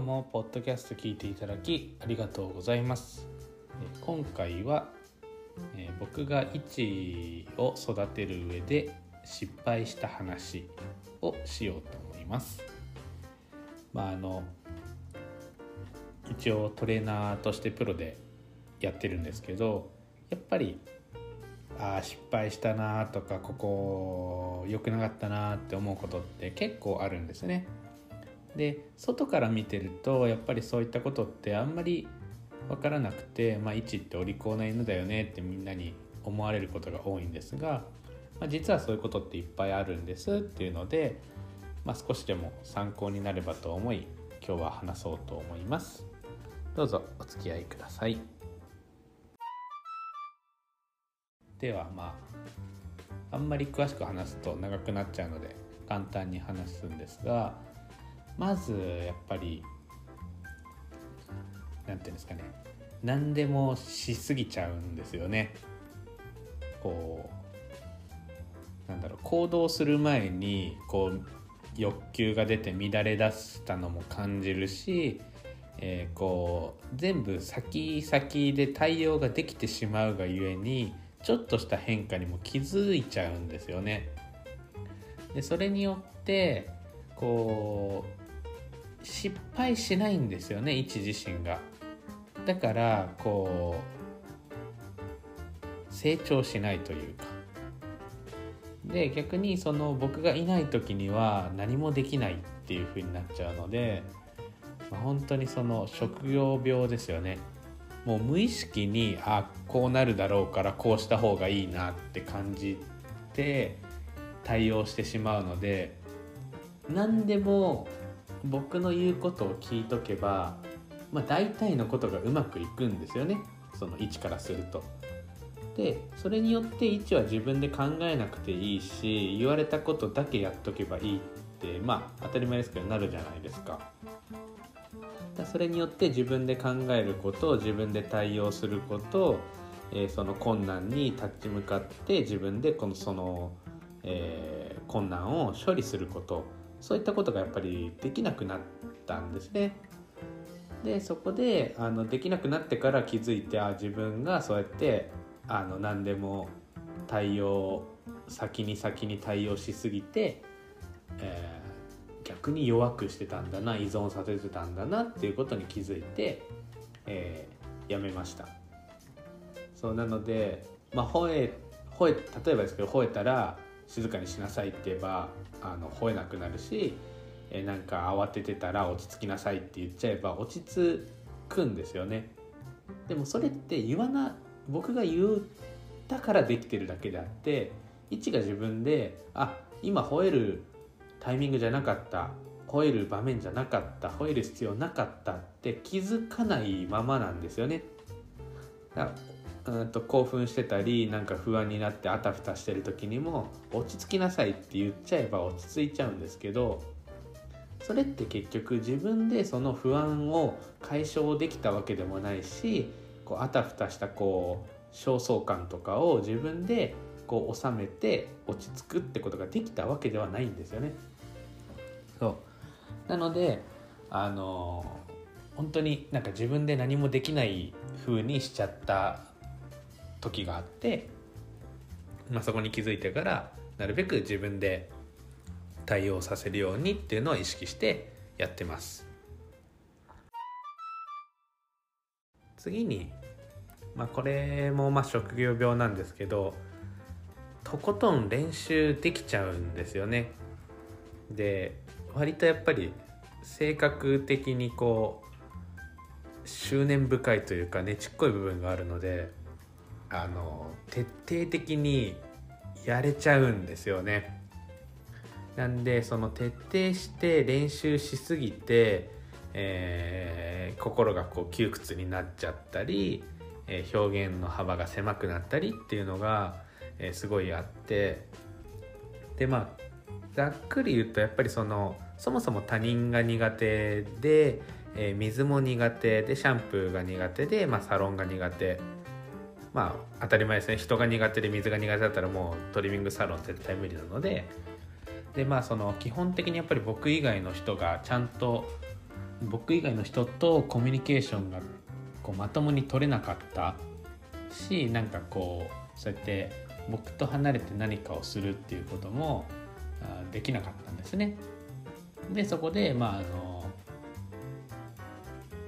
今日もポッドキャスト聞いていただきありがとうございます今回は僕がイチを育てる上で失敗した話をしようと思いますまああの一応トレーナーとしてプロでやってるんですけどやっぱりああ失敗したなとかここ良くなかったなって思うことって結構あるんですね。で外から見てるとやっぱりそういったことってあんまり分からなくて、まあ、一ってお利口な犬だよねってみんなに思われることが多いんですが、まあ、実はそういうことっていっぱいあるんですっていうので、まあ、少しでも参考になればと思い今日は話そうと思います。どうぞお付き合いください。ではまああんまり詳しく話すと長くなっちゃうので簡単に話すんですがまずやっぱり何て言うんですかね何でもしすぎちゃうんですよね。こうなんだろう行動する前にこう欲求が出て乱れ出したのも感じるし、えー、こう全部先々で対応ができてしまうがゆえにちょっとした変化にも気づいちゃうんですよね。でそれによってこう失敗しないんですよね一自身が。だからこう成長しないというか。で逆にその僕がいない時には何もできないっていう風になっちゃうので、まあ、本当にその職業病ですよね。もう無意識にあこうなるだろうからこうした方がいいなって感じて対応してしまうので何でも僕の言うことを聞いとけば、まあ、大体のことがうまくいくんですよねその位置からすると。でそれによって位置は自分で考えなくていいし言われたことだけやっとけばいいってまあ当たり前ですけどなるじゃないですか。それによって自分で考えること自分で対応することえー、その困難に立ち向かって自分でこのその、えー、困難を処理することそういったことがやっぱりできなくなったんですね。でそこであのできなくなってから気づいてあ自分がそうやってあの何でも対応先に先に対応しすぎて、えー、逆に弱くしてたんだな依存させてたんだなっていうことに気づいて、えー、やめました。そうなので、まあ、吠え吠え例えばですけど吠えたら静かにしなさいって言えばあの吠えなくなるし、えなんか慌ててたら落ち着きなさいって言っちゃえば落ち着くんですよね。でもそれって言わな僕が言ったからできてるだけであって一が自分であ今吠えるタイミングじゃなかった吠える場面じゃなかった吠える必要なかったって気づかないままなんですよね。だからうんと興奮してたりなんか不安になってあたふたしてる時にも落ち着きなさいって言っちゃえば落ち着いちゃうんですけどそれって結局自分でその不安を解消できたわけでもないしこうあたふたしたこう焦燥感とかを自分でこう収めて落ち着くってことができたわけではないんですよね。そうなのであの本当になんか自分で何もできない風にしちゃった時があって、まあ、そこに気づいてからなるべく自分で対応させるようにっていうのを意識してやってます。次に、まあ、これもまあ職業病なんですけどとことん練習できちゃうんですよね。で割とやっぱり性格的にこう執念深いというかねちっこい部分があるのであの徹底的にやれちゃうんですよね。なんでその徹底して練習しすぎて、えー、心がこう窮屈になっちゃったり、えー、表現の幅が狭くなったりっていうのが、えー、すごいあってでまあざっくり言うとやっぱりそのそもそも他人が苦手で、え、水も苦手でシャンプーが苦手で、まあ、サロンが苦手まあ当たり前ですね人が苦手で水が苦手だったらもうトリミングサロン絶対無理なのででまあその基本的にやっぱり僕以外の人がちゃんと僕以外の人とコミュニケーションがこうまともに取れなかったしなんかこうそうやって僕と離れて何かをするっていうこともできなかったんですね。でそこでまああの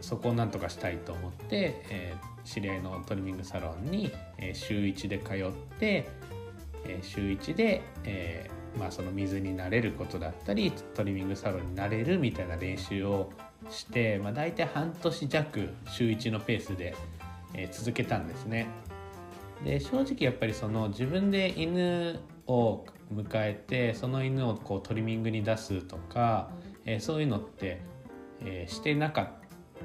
そこをなんとかしたいと思って、えー、知り合いのトリミングサロンに、え、週1で通って、え、週1で、えーまあ、その水になれることだったりトリミングサロンになれるみたいな練習をして、まあ、大体半年弱週1のペースで、え、続けたんですね。で正直やっぱりその自分で犬を迎えてその犬をこうトリミングに出すとか、え、そういうのって、え、してなかっ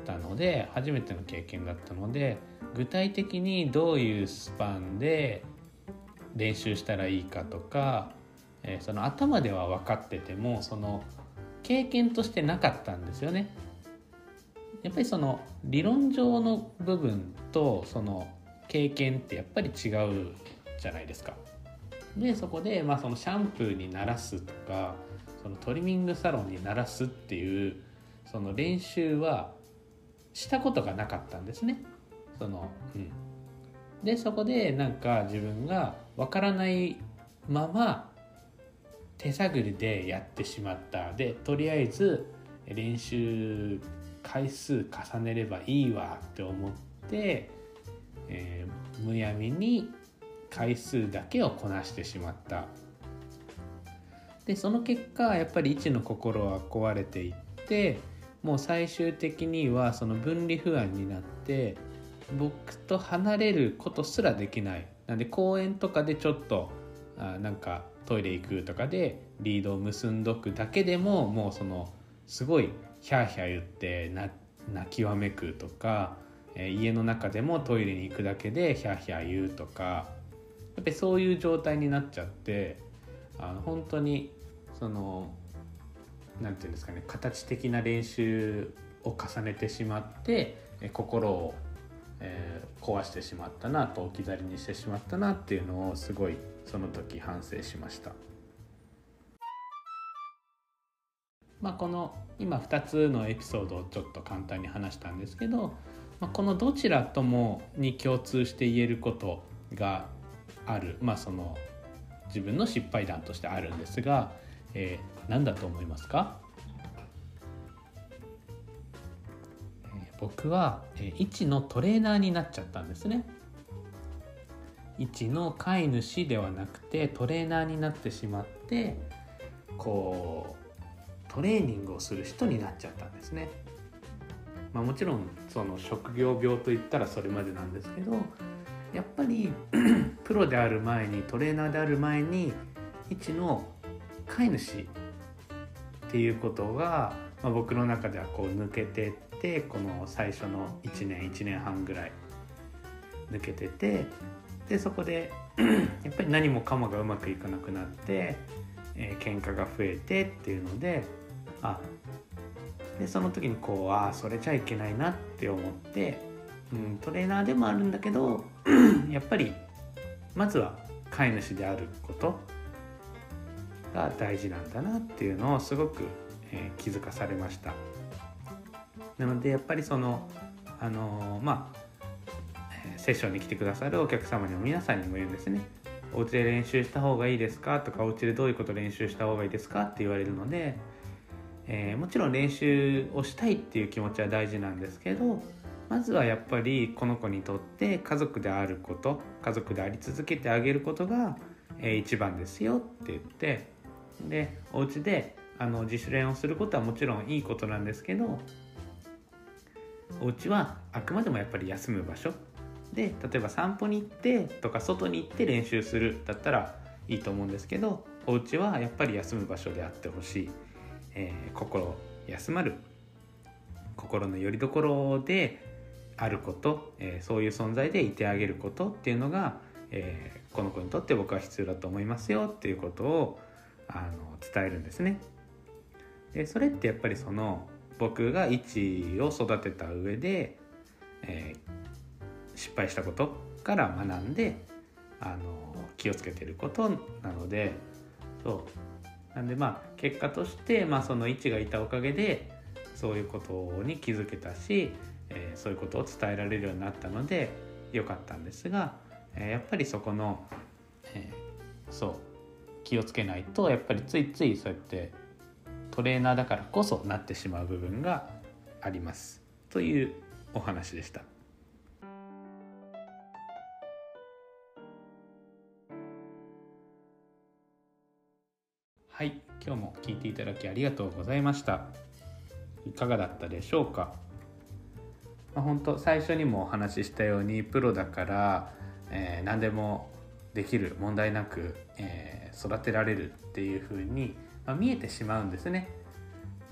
たので初めての経験だったので具体的にどういうスパンで練習したらいいかとか、えー、その頭では分かっててもその経験としてなかったんですよね。やっぱりその理論上の部分とその経験ってやっぱり違うじゃないですか。でそこで、まあ、そのシャンプーに慣らすとかそのトリミングサロンに慣らすっていうその練習はしたことがなかったんですね。その。うん、でそこでなんか自分がわからないまま手探りでやってしまった。でとりあえず練習回数重ねればいいわって思って、えー、むやみに回数だけをこなしてしまった。でその結果やっぱり一の心は壊れていってもう最終的にはその分離不安になって僕と離れることすらできない。なんで公園とかでちょっとあなんかトイレ行くとかでリードを結んどくだけでももうそのすごいヒャーヒャー言って泣きわめくとか、えー、家の中でもトイレに行くだけでヒャーヒャー言うとかやっぱりそういう状態になっちゃってあの本当にその何て言うんですかね形的な練習を重ねてしまってえ心を、えー、壊してしまったなと置き去りにしてしまったなっていうのをすごいその時反省しました。まあ、この今2つのエピソードをちょっと簡単に話したんですけど、まあ、このどちらともに共通して言えることがある、まあ、その自分の失敗談としてあるんですが、えー、何だと思いますか、僕は、えー、一のトレーナーになっちゃったんですね。一の飼い主ではなくてトレーナーになってしまってこうトレーニングをする人になっちゃったんですね。まあ、もちろんその職業病といったらそれまでなんですけどやっぱり プロである前にトレーナーである前に一の飼い主っていうことが、まあ、僕の中ではこう抜けてってこの最初の1年1年半ぐらい抜けててでそこで やっぱり何もかもがうまくいかなくなって、えー、喧嘩が増えてっていうのであでその時にこうああそれじゃいけないなって思ってうん、トレーナーでもあるんだけど やっぱりまずは飼い主であることが大事なんだなっていうのをすごく、えー、気づかされました。なのでやっぱりそのあの、まあセッションに来てくださるお客様にも皆さんにも言うんですね。お家で練習した方がいいですか？とかお家でどういうこと練習した方がいいですか？って言われるので、えー、もちろん練習をしたいっていう気持ちは大事なんですけどまずはやっぱりこの子にとって家族であること家族であり続けてあげることが、えー、一番ですよって言ってでお家であの自主練をすることはもちろんいいことなんですけどお家はあくまでもやっぱり休む場所。で例えば散歩に行ってとか外に行って練習するだったらいいと思うんですけどお家はやっぱり休む場所であってほしい、えー、心休まる。心の拠り所であること、えー、そういう存在でいてあげることっていうのが、えー、この子にとって僕は必要だと思いますよ。っていうことをあの伝えるんですね。でそれってやっぱりその僕が一を育てた上で、えー、失敗したことから学んであの気をつけてることなのでそう。なんでまあ結果として、まあ、その位置がいたおかげでそういうことに気づけたし、えー、そういうことを伝えられるようになったので良かったんですが、えー、やっぱりそこの、え、そう。気をつけないとやっぱりついついそうやってトレーナーだからこそなってしまう部分がありますというお話でした。はい、今日も聞いていただきありがとうございました。いかがだったでしょうか？まあ、本当最初にもお話ししたようにプロだから、えー、何でもできる問題なく、えー、育てられるっていうふうに、まあ、見えてしまうんですね。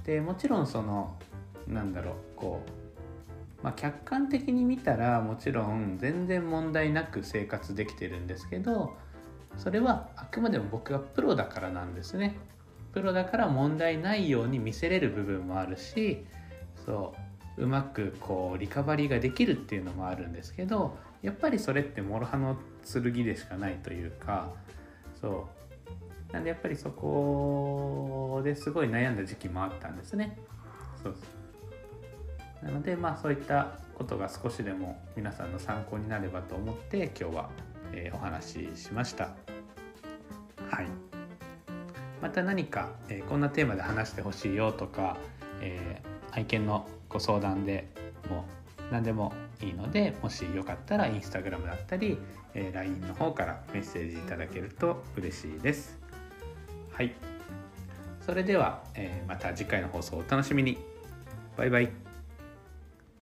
でもちろんそのなんだろうこう、まあ、客観的に見たらもちろん全然問題なく生活できてるんですけどそれはあくまでも僕がプロだからなんですね。プロだから問題ないように見せれる部分もあるしそううまくこうリカバリーができるっていうのもあるんですけどやっぱりそれって諸刃の剣でしかないというかそうなんでやっぱりそこですごい悩んだ時期もあったんですね。そうなのでまあそういったことが少しでも皆さんの参考になればと思って今日は、えー、お話ししました。はい。また何か、えー、こんなテーマで話してほしいよとか、えー、愛犬のご相談でも何でもいいのでもしよかったらインスタグラムだったり、えー、LINE の方からメッセージいただけると嬉しいです。はい。それでは、えー、また次回の放送をお楽しみに。バイバイ。